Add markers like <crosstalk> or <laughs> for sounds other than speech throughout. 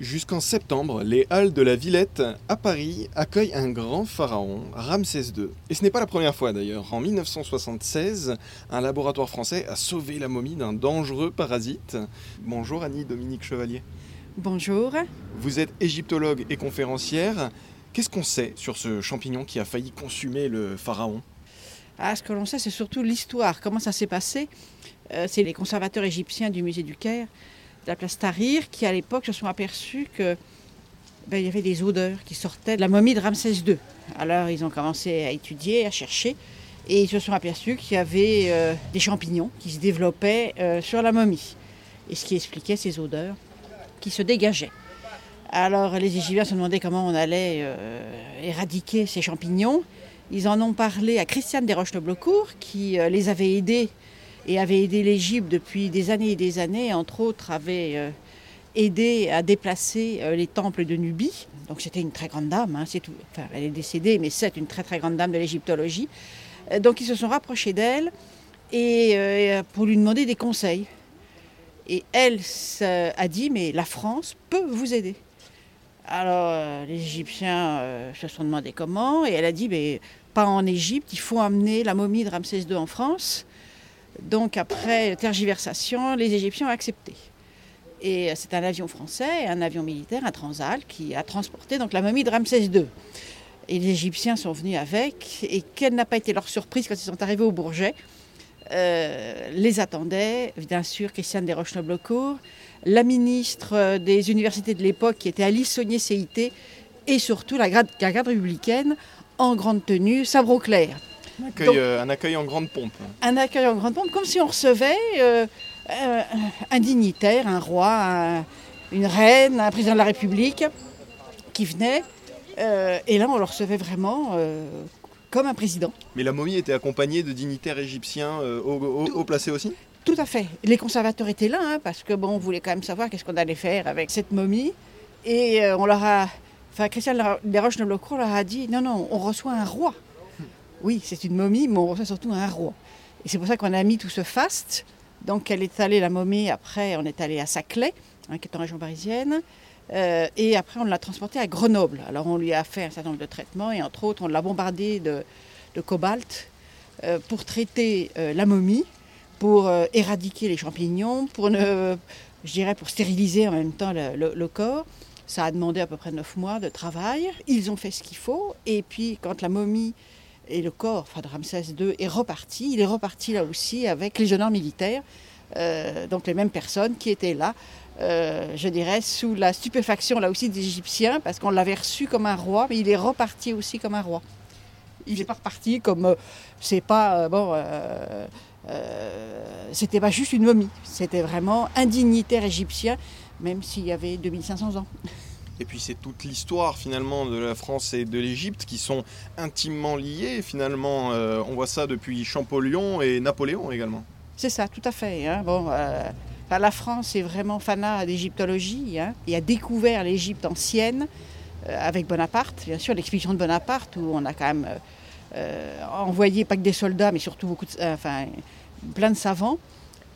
Jusqu'en septembre, les halles de la Villette à Paris accueillent un grand pharaon, Ramsès II. Et ce n'est pas la première fois d'ailleurs. En 1976, un laboratoire français a sauvé la momie d'un dangereux parasite. Bonjour Annie Dominique Chevalier. Bonjour. Vous êtes égyptologue et conférencière. Qu'est-ce qu'on sait sur ce champignon qui a failli consumer le pharaon? Ah, Ce que l'on sait, c'est surtout l'histoire. Comment ça s'est passé? Euh, C'est les conservateurs égyptiens du musée du Caire la place Tahrir qui, à l'époque, se sont aperçus que ben, y avait des odeurs qui sortaient de la momie de Ramsès II. Alors, ils ont commencé à étudier, à chercher, et ils se sont aperçus qu'il y avait euh, des champignons qui se développaient euh, sur la momie, et ce qui expliquait ces odeurs qui se dégageaient. Alors, les Égyptiens se demandaient comment on allait euh, éradiquer ces champignons. Ils en ont parlé à Christiane Desroches-le-Blocourt, qui les avait aidés et avait aidé l'Égypte depuis des années et des années, entre autres avait euh, aidé à déplacer euh, les temples de Nubie. Donc c'était une très grande dame, hein, elle est décédée, mais c'est une très très grande dame de l'égyptologie. Euh, donc ils se sont rapprochés d'elle et pour lui demander des conseils. Et elle a dit, mais la France peut vous aider. Alors les Égyptiens se sont demandé comment, et elle a dit, mais pas en Égypte, il faut amener la momie de Ramsès II en France. Donc après tergiversation, les Égyptiens ont accepté. Et c'est un avion français, un avion militaire, un Transal, qui a transporté donc la momie de Ramsès II. Et les Égyptiens sont venus avec, et quelle n'a pas été leur surprise quand ils sont arrivés au Bourget euh, Les attendait, bien sûr, Christiane Desroches-Noblecourt, la ministre des universités de l'époque, qui était Alice Saunier-CIT, et surtout la garde, la républicaine, en grande tenue, sabre au clair. Euh, un accueil, en grande pompe. Un accueil en grande pompe, comme si on recevait euh, euh, un dignitaire, un roi, une reine, un président de la République qui venait. et là, on le recevait vraiment comme un président. Mais la momie était accompagnée de dignitaires égyptiens haut, placés aussi? Tout à fait. Les conservateurs étaient là, hein, parce que bon, on voulait quand même savoir qu'est-ce qu'on allait faire avec cette momie. Et on leur a. Enfin, Christian Desroches-Noblecourt leur a dit non, non, on reçoit un roi. Oui, c'est une momie, mais on reçoit surtout un roi. Et c'est pour ça qu'on a mis tout ce faste. Donc elle est allée, la momie, après on est allé à Saclay, hein, qui est en région parisienne. Euh, et après on l'a transportée à Grenoble. Alors on lui a fait un certain nombre de traitements et entre autres on l'a bombardée de, cobalt euh, pour traiter euh, la momie, pour éradiquer les champignons, pour ne, je dirais pour stériliser en même temps le, le corps. Ça a demandé à peu près neuf mois de travail. Ils ont fait ce qu'il faut. Et puis quand la momie et le corps enfin, de Ramsès II est reparti. Il est reparti là aussi avec les honneurs militaires, euh, donc les mêmes personnes qui étaient là, euh, je dirais, sous la stupéfaction là aussi des Égyptiens, parce qu'on l'avait reçu comme un roi, mais il est reparti aussi comme un roi. Il n'est pas reparti comme. Euh, c'est pas. c'était pas juste une momie, c'était vraiment un dignitaire égyptien, même s'il y avait 2500 ans. Et puis c'est toute l'histoire finalement de la France et de l'Égypte qui sont intimement liées. Finalement, euh, on voit ça depuis Champollion et Napoléon également. C'est ça, tout à fait. Hein. Bon, euh, la France est vraiment fanat d'égyptologie hein, et a découvert l'Égypte ancienne euh, avec Bonaparte, bien sûr, l'expédition de Bonaparte où on a quand même envoyé pas que des soldats, mais surtout beaucoup enfin, plein de savants.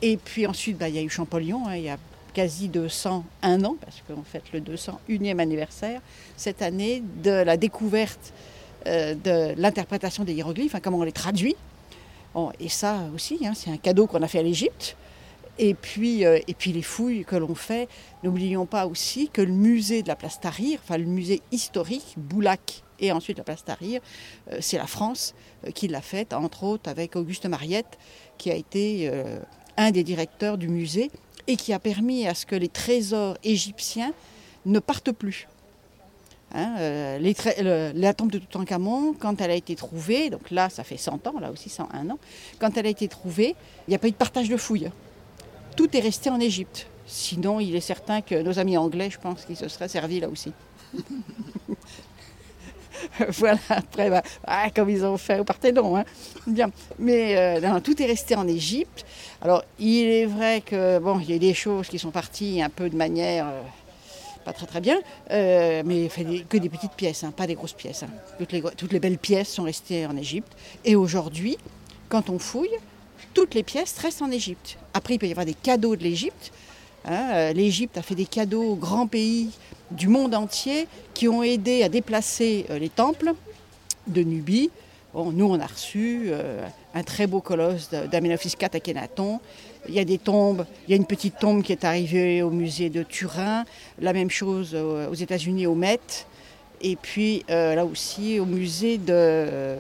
Et puis ensuite, bah, il y a eu Champollion, hein, quasi 201 ans, parce qu'on fête le 201e anniversaire cette année de la découverte euh, de l'interprétation des hiéroglyphes, hein, comment on les traduit. et ça aussi, hein, c'est un cadeau qu'on a fait à l'Égypte. Et puis, euh, et puis les fouilles que l'on fait, n'oublions pas aussi que le musée de la place Tahrir, enfin le musée historique, Boulac et ensuite la place Tahrir, euh, c'est la France qui l'a faite, entre autres avec Auguste Mariette, qui a été un des directeurs du musée et qui a permis à ce que les trésors égyptiens ne partent plus. Hein, euh, la tombe de Toutankhamon, quand elle a été trouvée, donc là ça fait 100 ans, là aussi 101 ans, quand elle a été trouvée, il n'y a pas eu de partage de fouilles. Tout est resté en Égypte. Sinon, il est certain que nos amis anglais, je pense qu'ils se seraient servis là aussi. <laughs> <laughs> voilà, après, bah, ah, comme ils ont fait au Parthénon. Hein. Bien. Mais euh, tout est resté en Égypte. Alors, il est vrai que, bon, il y a des choses qui sont parties un peu de manière euh, pas très très bien, euh, mais que des petites pièces, hein, pas des grosses pièces. Hein. Toutes, les, toutes les belles pièces sont restées en Égypte. Et aujourd'hui, quand on fouille, toutes les pièces restent en Égypte. Après, il peut y avoir des cadeaux de l'Égypte. L'Égypte a fait des cadeaux aux grands pays du monde entier qui ont aidé à déplacer les temples de Nubie. Bon, nous, on a reçu un très beau colosse d'Amenophis IV à Kenaton. Il y a des tombes, il y a une petite tombe qui est arrivée au musée de Turin, la même chose aux États-Unis, au Met, et puis là aussi au musée de.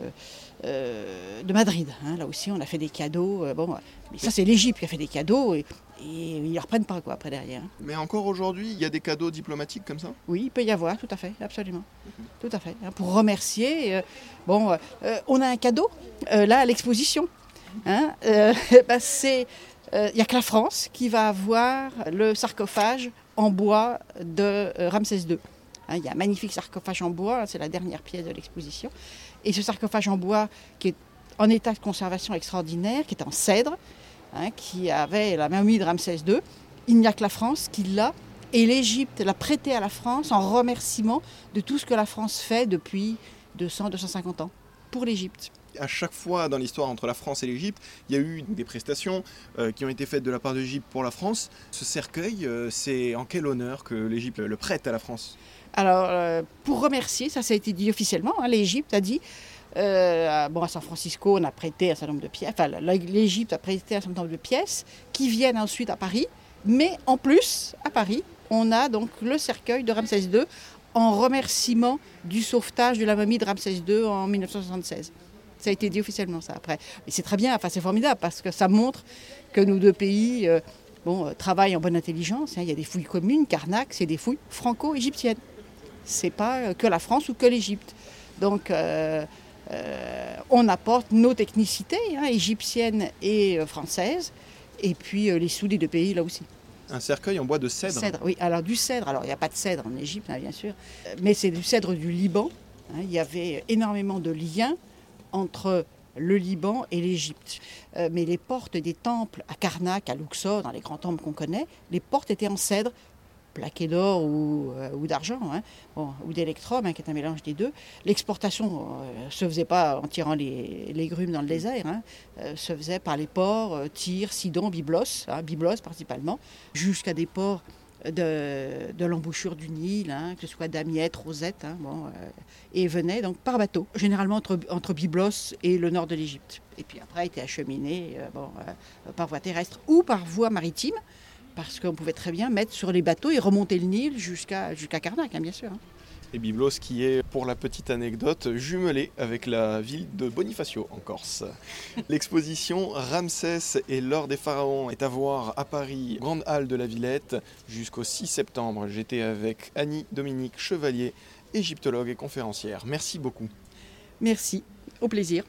Euh, de Madrid. Hein. Là aussi, on a fait des cadeaux. Euh, bon, mais ça, c'est l'Égypte qui a fait des cadeaux ils ne reprennent pas quoi après derrière. Hein. Mais encore aujourd'hui, il y a des cadeaux diplomatiques comme ça? Oui, il peut y avoir, tout à fait, absolument. Tout à fait. Hein. Pour remercier, euh, bon, on a un cadeau là à l'exposition. <laughs> Bah, c'est il n'y a que la France qui va avoir le sarcophage en bois de Ramsès II. il y a un magnifique sarcophage en bois, c'est la dernière pièce de l'exposition. Et ce sarcophage en bois qui est en état de conservation extraordinaire, qui est en cèdre, hein, qui avait la mamie de Ramsès II, il n'y a que la France qui l'a. Et l'Égypte l'a prêté à la France en remerciement de tout ce que la France fait depuis 200-250 ans pour l'Égypte à chaque fois dans l'histoire entre la France et l'Égypte, il y a eu des prestations euh, qui ont été faites de la part de l'Égypte pour la France. Ce cercueil, euh, c'est en quel honneur que l'Égypte le prête à la France? Alors, euh, pour remercier, ça, ça a été dit officiellement, hein, l'Égypte a dit, euh, bon, à San Francisco, on a prêté un certain nombre de pièces, enfin, l'Égypte a prêté un certain nombre de pièces qui viennent ensuite à Paris, mais en plus, à Paris, on a donc le cercueil de Ramsès II en remerciement du sauvetage de la momie de Ramsès II en 1976. Ça a été dit officiellement, ça, après. Et c'est très bien, enfin, c'est formidable, parce que ça montre que nos deux pays... Euh, bon, travaillent en bonne intelligence. Hein. Il y a des fouilles communes. Karnak, c'est des fouilles franco-égyptiennes c'est pas que la France ou que l'Égypte. Donc euh, euh, on apporte nos technicités hein, égyptiennes et euh, françaises, et puis les sous des deux pays là aussi. Un cercueil en bois de cèdre. cèdre oui, alors du cèdre. Alors il n'y a pas de cèdre en Égypte, hein, bien sûr, mais c'est du cèdre du Liban. Hein. il y avait énormément de liens entre le Liban et l'Égypte. mais les portes des temples à Karnak, à Luxor, dans les grands temples qu'on connaît, les portes étaient en cèdre plaqué d'or ou, euh, d'argent, hein. ou d'électrum, hein, qui est un mélange des deux. L'exportation euh, se faisait pas en tirant les, les grumes dans le désert, hein. euh, se faisait par les ports Tyr, Sidon, Byblos, Byblos principalement, jusqu'à des ports de, l'embouchure du Nil, que ce soit Damiette, Rosette, bon, et venait donc par bateau, généralement entre, entre Byblos et le nord de l'Égypte. Et puis après, été acheminé bon, par voie terrestre ou par voie maritime parce qu'on pouvait très bien mettre sur les bateaux et remonter le Nil jusqu'à jusqu'à Karnak, hein, bien sûr. Hein. Et Byblos qui est, pour la petite anecdote, jumelé avec la ville de Bonifacio en Corse. <laughs> L'exposition Ramsès et l'or des pharaons est à voir à Paris, Grande Halle de la Villette, jusqu'au 6 septembre. J'étais avec Annie Dominique Chevalier, égyptologue et conférencière. Merci beaucoup. Merci, au plaisir.